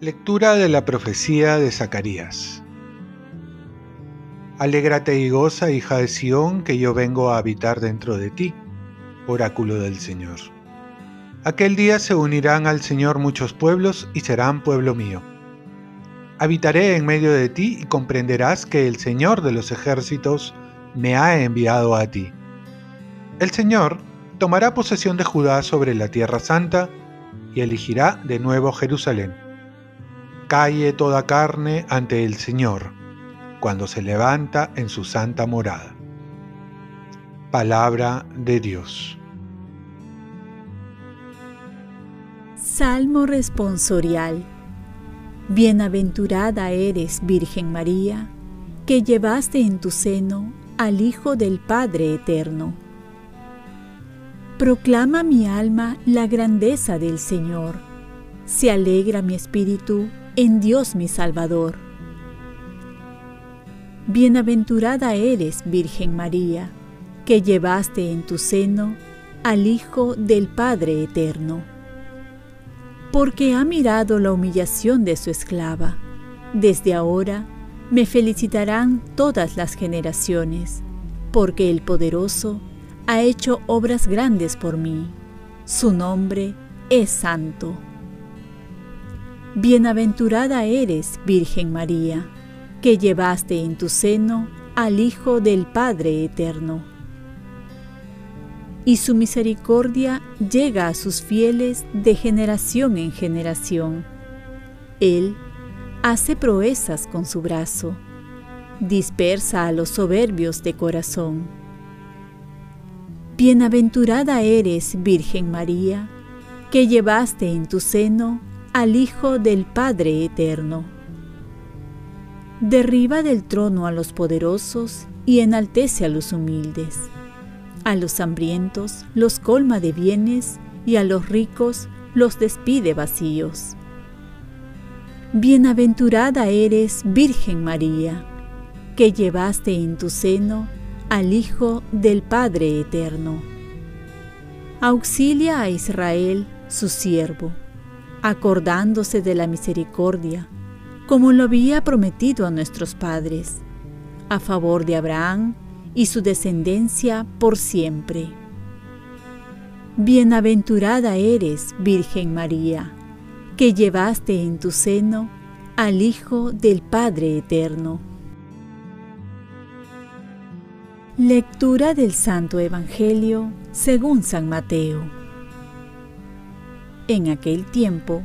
Lectura de la profecía de Zacarías. Alégrate y goza, hija de Sión, que yo vengo a habitar dentro de ti, oráculo del Señor. Aquel día se unirán al Señor muchos pueblos y serán pueblo mío. Habitaré en medio de ti y comprenderás que el Señor de los ejércitos me ha enviado a ti. El Señor tomará posesión de Judá sobre la tierra santa y elegirá de nuevo Jerusalén calle toda carne ante el Señor, cuando se levanta en su santa morada. Palabra de Dios. Salmo responsorial. Bienaventurada eres, Virgen María, que llevaste en tu seno al Hijo del Padre Eterno. Proclama mi alma la grandeza del Señor. Se alegra mi espíritu en Dios mi Salvador. Bienaventurada eres, Virgen María, que llevaste en tu seno al Hijo del Padre Eterno. Porque ha mirado la humillación de su esclava. Desde ahora me felicitarán todas las generaciones, porque el poderoso ha hecho obras grandes por mí. Su nombre es santo. Bienaventurada eres, Virgen María, que llevaste en tu seno al Hijo del Padre Eterno. Y su misericordia llega a sus fieles de generación en generación. Él hace proezas con su brazo, dispersa a los soberbios de corazón. Bienaventurada eres, Virgen María, que llevaste en tu seno al Hijo del Padre Eterno. Derriba del trono a los poderosos y enaltece a los humildes. A los hambrientos los colma de bienes y a los ricos los despide vacíos. Bienaventurada eres, Virgen María, que llevaste en tu seno al Hijo del Padre Eterno. Auxilia a Israel, su siervo acordándose de la misericordia, como lo había prometido a nuestros padres, a favor de Abraham y su descendencia por siempre. Bienaventurada eres, Virgen María, que llevaste en tu seno al Hijo del Padre Eterno. Lectura del Santo Evangelio según San Mateo. En aquel tiempo,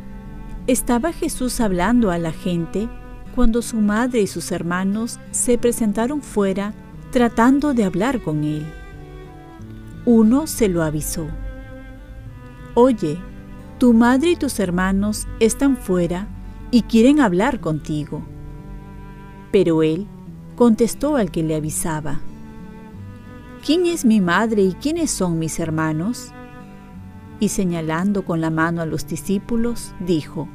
estaba Jesús hablando a la gente cuando su madre y sus hermanos se presentaron fuera tratando de hablar con él. Uno se lo avisó. Oye, tu madre y tus hermanos están fuera y quieren hablar contigo. Pero él contestó al que le avisaba. ¿Quién es mi madre y quiénes son mis hermanos? y señalando con la mano a los discípulos, dijo,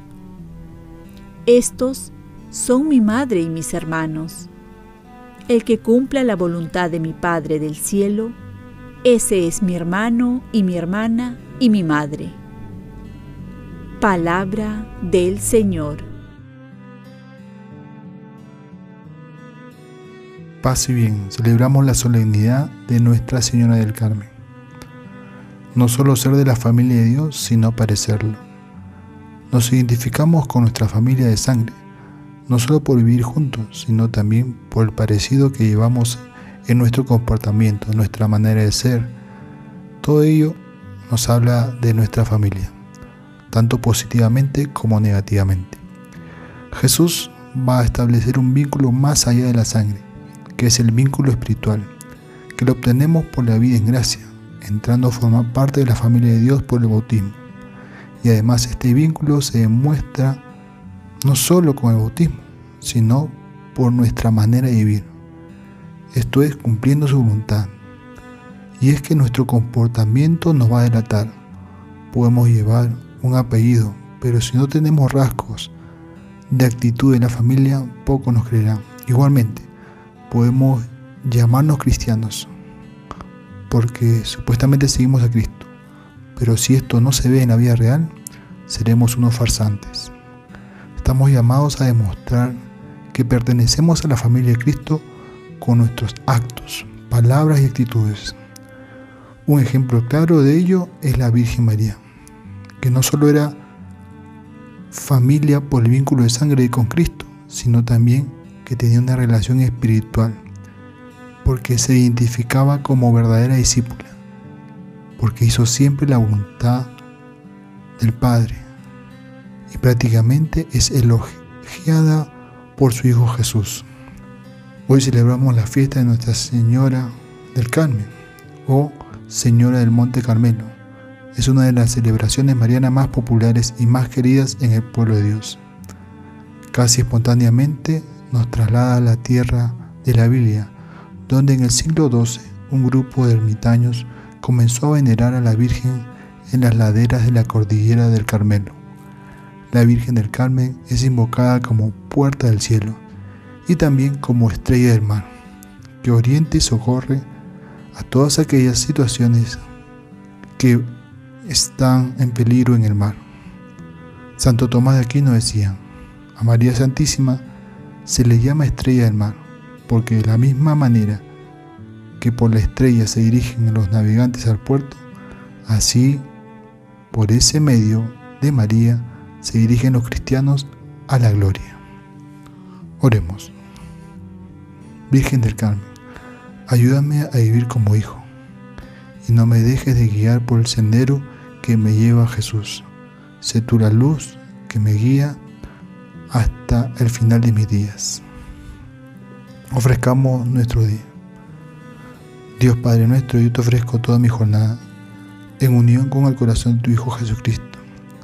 Estos son mi madre y mis hermanos. El que cumpla la voluntad de mi Padre del cielo, ese es mi hermano y mi hermana y mi madre. Palabra del Señor. Paz y bien, celebramos la solemnidad de Nuestra Señora del Carmen no solo ser de la familia de Dios, sino parecerlo. Nos identificamos con nuestra familia de sangre, no solo por vivir juntos, sino también por el parecido que llevamos en nuestro comportamiento, nuestra manera de ser. Todo ello nos habla de nuestra familia, tanto positivamente como negativamente. Jesús va a establecer un vínculo más allá de la sangre, que es el vínculo espiritual, que lo obtenemos por la vida en gracia, entrando a formar parte de la familia de Dios por el bautismo. Y además este vínculo se demuestra no solo con el bautismo, sino por nuestra manera de vivir. Esto es cumpliendo su voluntad. Y es que nuestro comportamiento nos va a delatar. Podemos llevar un apellido, pero si no tenemos rasgos de actitud de la familia, poco nos creerán. Igualmente, podemos llamarnos cristianos, porque supuestamente seguimos a Cristo, pero si esto no se ve en la vida real, seremos unos farsantes. Estamos llamados a demostrar que pertenecemos a la familia de Cristo con nuestros actos, palabras y actitudes. Un ejemplo claro de ello es la Virgen María, que no solo era familia por el vínculo de sangre con Cristo, sino también que tenía una relación espiritual, porque se identificaba como verdadera discípula, porque hizo siempre la voluntad del Padre y prácticamente es elogiada por su Hijo Jesús. Hoy celebramos la fiesta de Nuestra Señora del Carmen o Señora del Monte Carmelo. Es una de las celebraciones marianas más populares y más queridas en el pueblo de Dios. Casi espontáneamente nos traslada a la tierra de la Biblia, donde en el siglo XII un grupo de ermitaños comenzó a venerar a la Virgen en las laderas de la cordillera del Carmelo. La Virgen del Carmen es invocada como puerta del cielo y también como estrella del mar, que orienta y socorre a todas aquellas situaciones que están en peligro en el mar. Santo Tomás de Aquino decía, a María Santísima se le llama estrella del mar, porque de la misma manera que por la estrella se dirigen los navegantes al puerto, así por ese medio de María se dirigen los cristianos a la gloria. Oremos. Virgen del Carmen, ayúdame a vivir como hijo y no me dejes de guiar por el sendero que me lleva a Jesús. Sé tú la luz que me guía hasta el final de mis días. Ofrezcamos nuestro día. Dios Padre nuestro, yo te ofrezco toda mi jornada en unión con el corazón de tu Hijo Jesucristo,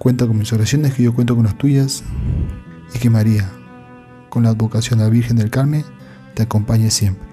Cuenta con mis oraciones, que yo cuento con las tuyas, y que María, con la advocación de la Virgen del Carmen, te acompañe siempre.